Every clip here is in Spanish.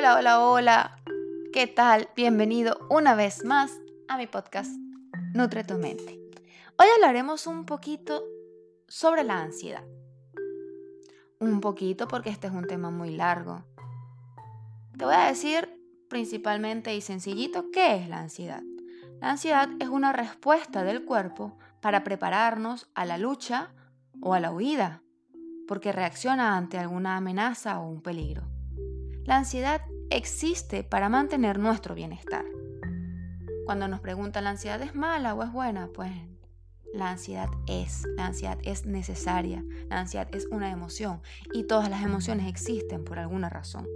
Hola, hola, hola. ¿Qué tal? Bienvenido una vez más a mi podcast Nutre tu mente. Hoy hablaremos un poquito sobre la ansiedad. Un poquito porque este es un tema muy largo. Te voy a decir principalmente y sencillito qué es la ansiedad. La ansiedad es una respuesta del cuerpo para prepararnos a la lucha o a la huida, porque reacciona ante alguna amenaza o un peligro. La ansiedad existe para mantener nuestro bienestar. Cuando nos preguntan, ¿la ansiedad es mala o es buena? Pues la ansiedad es, la ansiedad es necesaria, la ansiedad es una emoción y todas las emociones existen por alguna razón.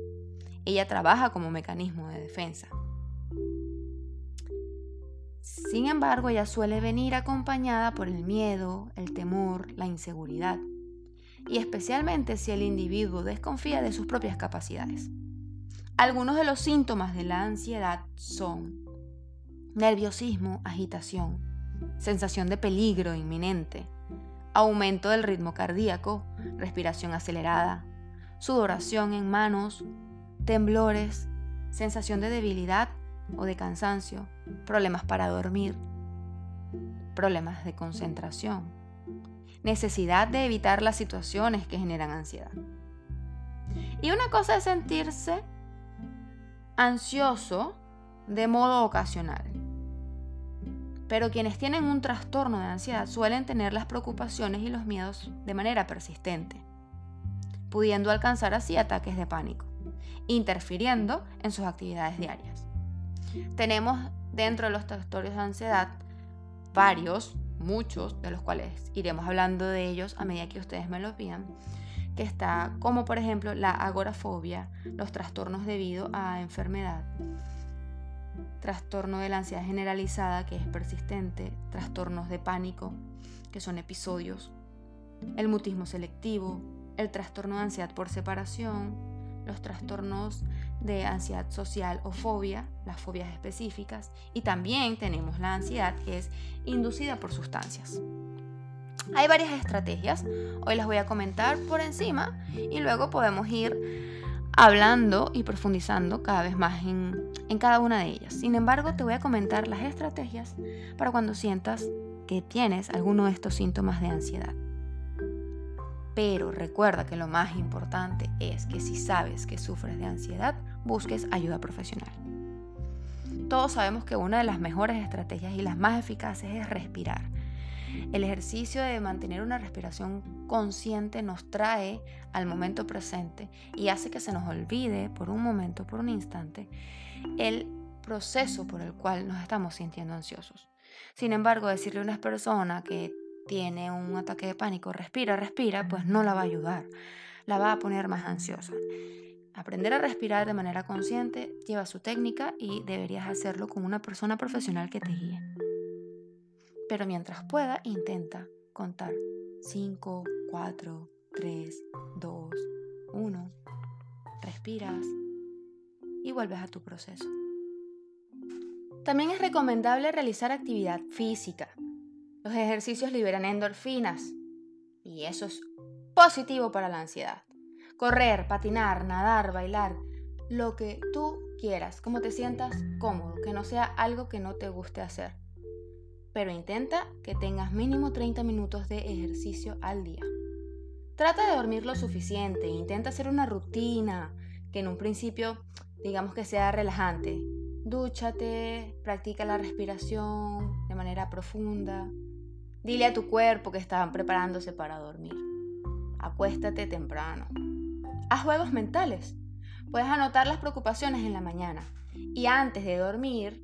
Ella trabaja como mecanismo de defensa. Sin embargo, ella suele venir acompañada por el miedo, el temor, la inseguridad, y especialmente si el individuo desconfía de sus propias capacidades. Algunos de los síntomas de la ansiedad son nerviosismo, agitación, sensación de peligro inminente, aumento del ritmo cardíaco, respiración acelerada, sudoración en manos, temblores, sensación de debilidad o de cansancio, problemas para dormir, problemas de concentración, necesidad de evitar las situaciones que generan ansiedad. Y una cosa es sentirse ansioso de modo ocasional. Pero quienes tienen un trastorno de ansiedad suelen tener las preocupaciones y los miedos de manera persistente, pudiendo alcanzar así ataques de pánico, interfiriendo en sus actividades diarias. Tenemos dentro de los trastornos de ansiedad varios, muchos, de los cuales iremos hablando de ellos a medida que ustedes me lo pidan, que está como por ejemplo la agorafobia, los trastornos debido a enfermedad, trastorno de la ansiedad generalizada que es persistente, trastornos de pánico que son episodios, el mutismo selectivo, el trastorno de ansiedad por separación, los trastornos de ansiedad social o fobia, las fobias específicas, y también tenemos la ansiedad que es inducida por sustancias. Hay varias estrategias, hoy las voy a comentar por encima y luego podemos ir hablando y profundizando cada vez más en, cada una de ellas. Sin embargo, te voy a comentar las estrategias para cuando sientas que tienes alguno de estos síntomas de ansiedad. Pero recuerda que lo más importante es que si sabes que sufres de ansiedad, busques ayuda profesional. Todos sabemos que una de las mejores estrategias y las más eficaces es respirar. El ejercicio de mantener una respiración consciente nos trae al momento presente y hace que se nos olvide por un momento, por un instante, el proceso por el cual nos estamos sintiendo ansiosos. Sin embargo, decirle a una persona que tiene un ataque de pánico, respira, respira, pues no la va a ayudar, la va a poner más ansiosa. Aprender a respirar de manera consciente lleva su técnica y deberías hacerlo con una persona profesional que te guíe. Pero mientras pueda, intenta contar 5, 4, 3, 2, 1. Respiras y vuelves a tu proceso. También es recomendable realizar actividad física. Los ejercicios liberan endorfinas y eso es positivo para la ansiedad. Correr, patinar, nadar, bailar, lo que tú quieras, como te sientas cómodo, que no sea algo que no te guste hacer pero intenta que tengas mínimo 30 minutos de ejercicio al día. Trata de dormir lo suficiente, intenta hacer una rutina que en un principio digamos que sea relajante. Dúchate, practica la respiración de manera profunda. Dile a tu cuerpo que están preparándose para dormir. Acuéstate temprano. Haz juegos mentales. Puedes anotar las preocupaciones en la mañana y antes de dormir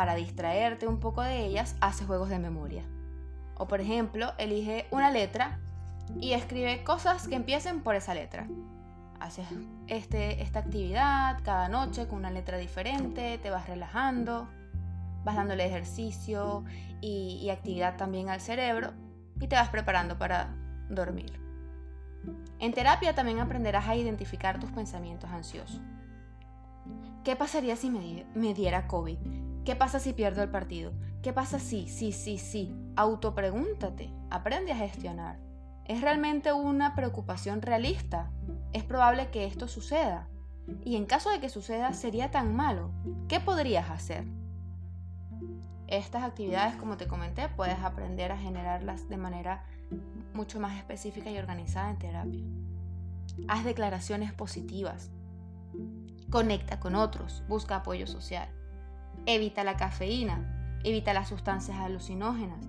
para distraerte un poco de ellas, hace juegos de memoria. O por ejemplo, elige una letra y escribe cosas que empiecen por esa letra. Haces este, esta actividad cada noche con una letra diferente, te vas relajando, vas dándole ejercicio y, actividad también al cerebro y te vas preparando para dormir. En terapia también aprenderás a identificar tus pensamientos ansiosos. ¿Qué pasaría si me, me diera COVID? ¿Qué pasa si pierdo el partido? ¿Qué pasa si, sí, sí, sí? Autopregúntate, aprende a gestionar. ¿Es realmente una preocupación realista? ¿Es probable que esto suceda? Y en caso de que suceda, sería tan malo. ¿Qué podrías hacer? Estas actividades, como te comenté, puedes aprender a generarlas de manera mucho más específica y organizada en terapia. Haz declaraciones positivas. Conecta con otros. Busca apoyo social. Evita la cafeína. Evita las sustancias alucinógenas.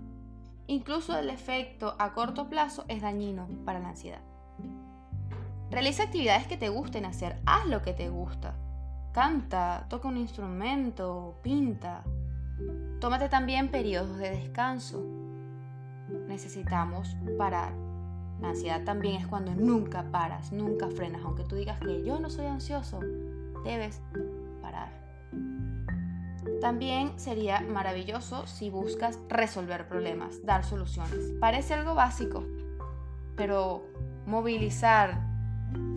Incluso el efecto a corto plazo es dañino para la ansiedad. Realiza actividades que te gusten hacer. Haz lo que te gusta. Canta, toca un instrumento, pinta. Tómate también periodos de descanso. Necesitamos parar. La ansiedad también es cuando nunca paras, nunca frenas. Aunque tú digas que yo no soy ansioso, debes. También sería maravilloso si buscas resolver problemas, dar soluciones. Parece algo básico, pero movilizar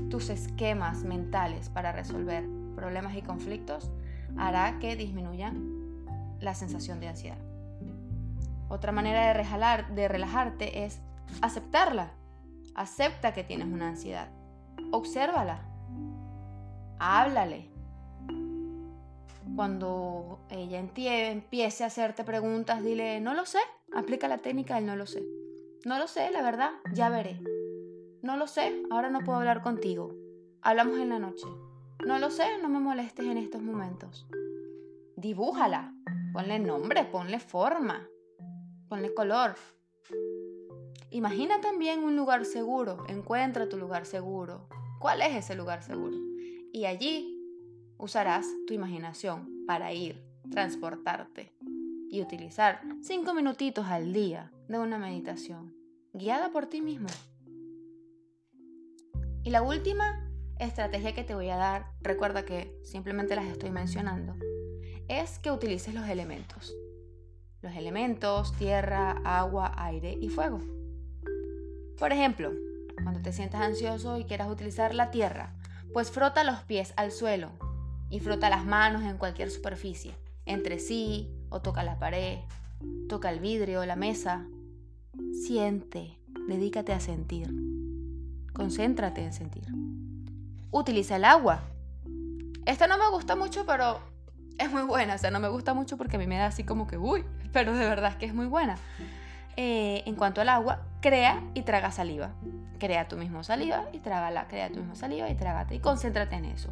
tus esquemas mentales para resolver problemas y conflictos hará que disminuyan la sensación de ansiedad. Otra manera de, de relajarte es aceptarla. Acepta que tienes una ansiedad. Obsérvala. Háblale. Cuando ella empiece a hacerte preguntas, dile, no lo sé. Aplica la técnica del no lo sé. No lo sé, la verdad, ya veré. No lo sé, ahora no puedo hablar contigo. Hablamos en la noche. No lo sé, no me molestes en estos momentos. Dibújala. Ponle nombre, ponle forma, ponle color. Imagina también un lugar seguro, encuentra tu lugar seguro. ¿Cuál es ese lugar seguro? Y allí usarás tu imaginación para ir, transportarte y utilizar cinco minutitos al día de una meditación guiada por ti mismo. Y la última estrategia que te voy a dar, recuerda que simplemente las estoy mencionando, es que utilices los elementos. Los elementos, tierra, agua, aire y fuego. Por ejemplo, cuando te sientas ansioso y quieras utilizar la tierra, pues frota los pies al suelo y frota las manos en cualquier superficie, entre sí o toca la pared, toca el vidrio, o la mesa. Siente, dedícate a sentir. Concéntrate en sentir. Utiliza el agua. Esta no me gusta mucho, pero es muy buena. O sea, no me gusta mucho porque a mí me da así como que, uy, pero de verdad es que es muy buena. Eh, en cuanto al agua, crea y traga saliva. Crea tu mismo saliva y trágala. Crea tu mismo saliva y trágate. Y concéntrate en eso.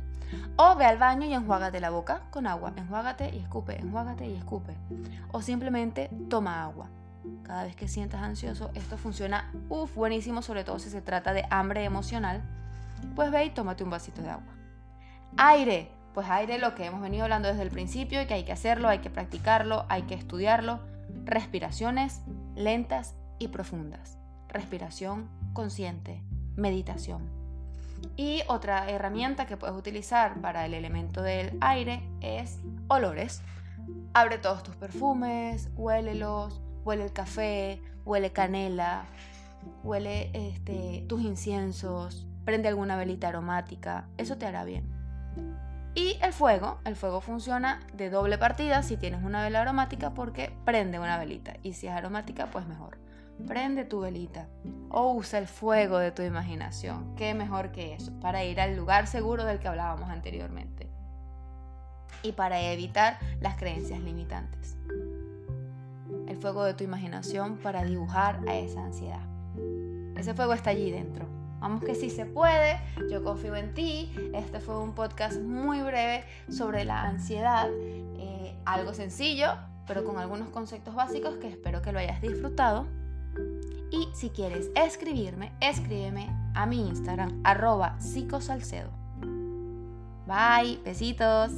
O ve al baño y enjuágate la boca con agua. Enjuágate y escupe, enjuágate y escupe. O simplemente toma agua. Cada vez que sientas ansioso, esto funciona, uff, buenísimo, sobre todo si se trata de hambre emocional. Pues ve y tómate un vasito de agua. Aire pues aire lo que hemos venido hablando desde el principio y que hay que hacerlo, hay que practicarlo, hay que estudiarlo. Respiraciones lentas y profundas. Respiración consciente, meditación. Y otra herramienta que puedes utilizar para el elemento del aire es olores. Abre todos tus perfumes, huélelos, huele el café, huele canela, huele este, tus inciensos, prende alguna velita aromática, eso te hará bien. Y el fuego, el fuego funciona de doble partida si tienes una vela aromática porque prende una velita. Y si es aromática, pues mejor. Prende tu velita o usa el fuego de tu imaginación. ¿Qué mejor que eso? Para ir al lugar seguro del que hablábamos anteriormente. Y para evitar las creencias limitantes. El fuego de tu imaginación para dibujar a esa ansiedad. Ese fuego está allí dentro Vamos que sí se puede, yo confío en ti. Este fue un podcast muy breve sobre la ansiedad, eh, algo sencillo, pero con algunos conceptos básicos que espero que lo hayas disfrutado. Y si quieres escribirme, escríbeme a mi Instagram, arroba psicosalcedo. Bye, besitos.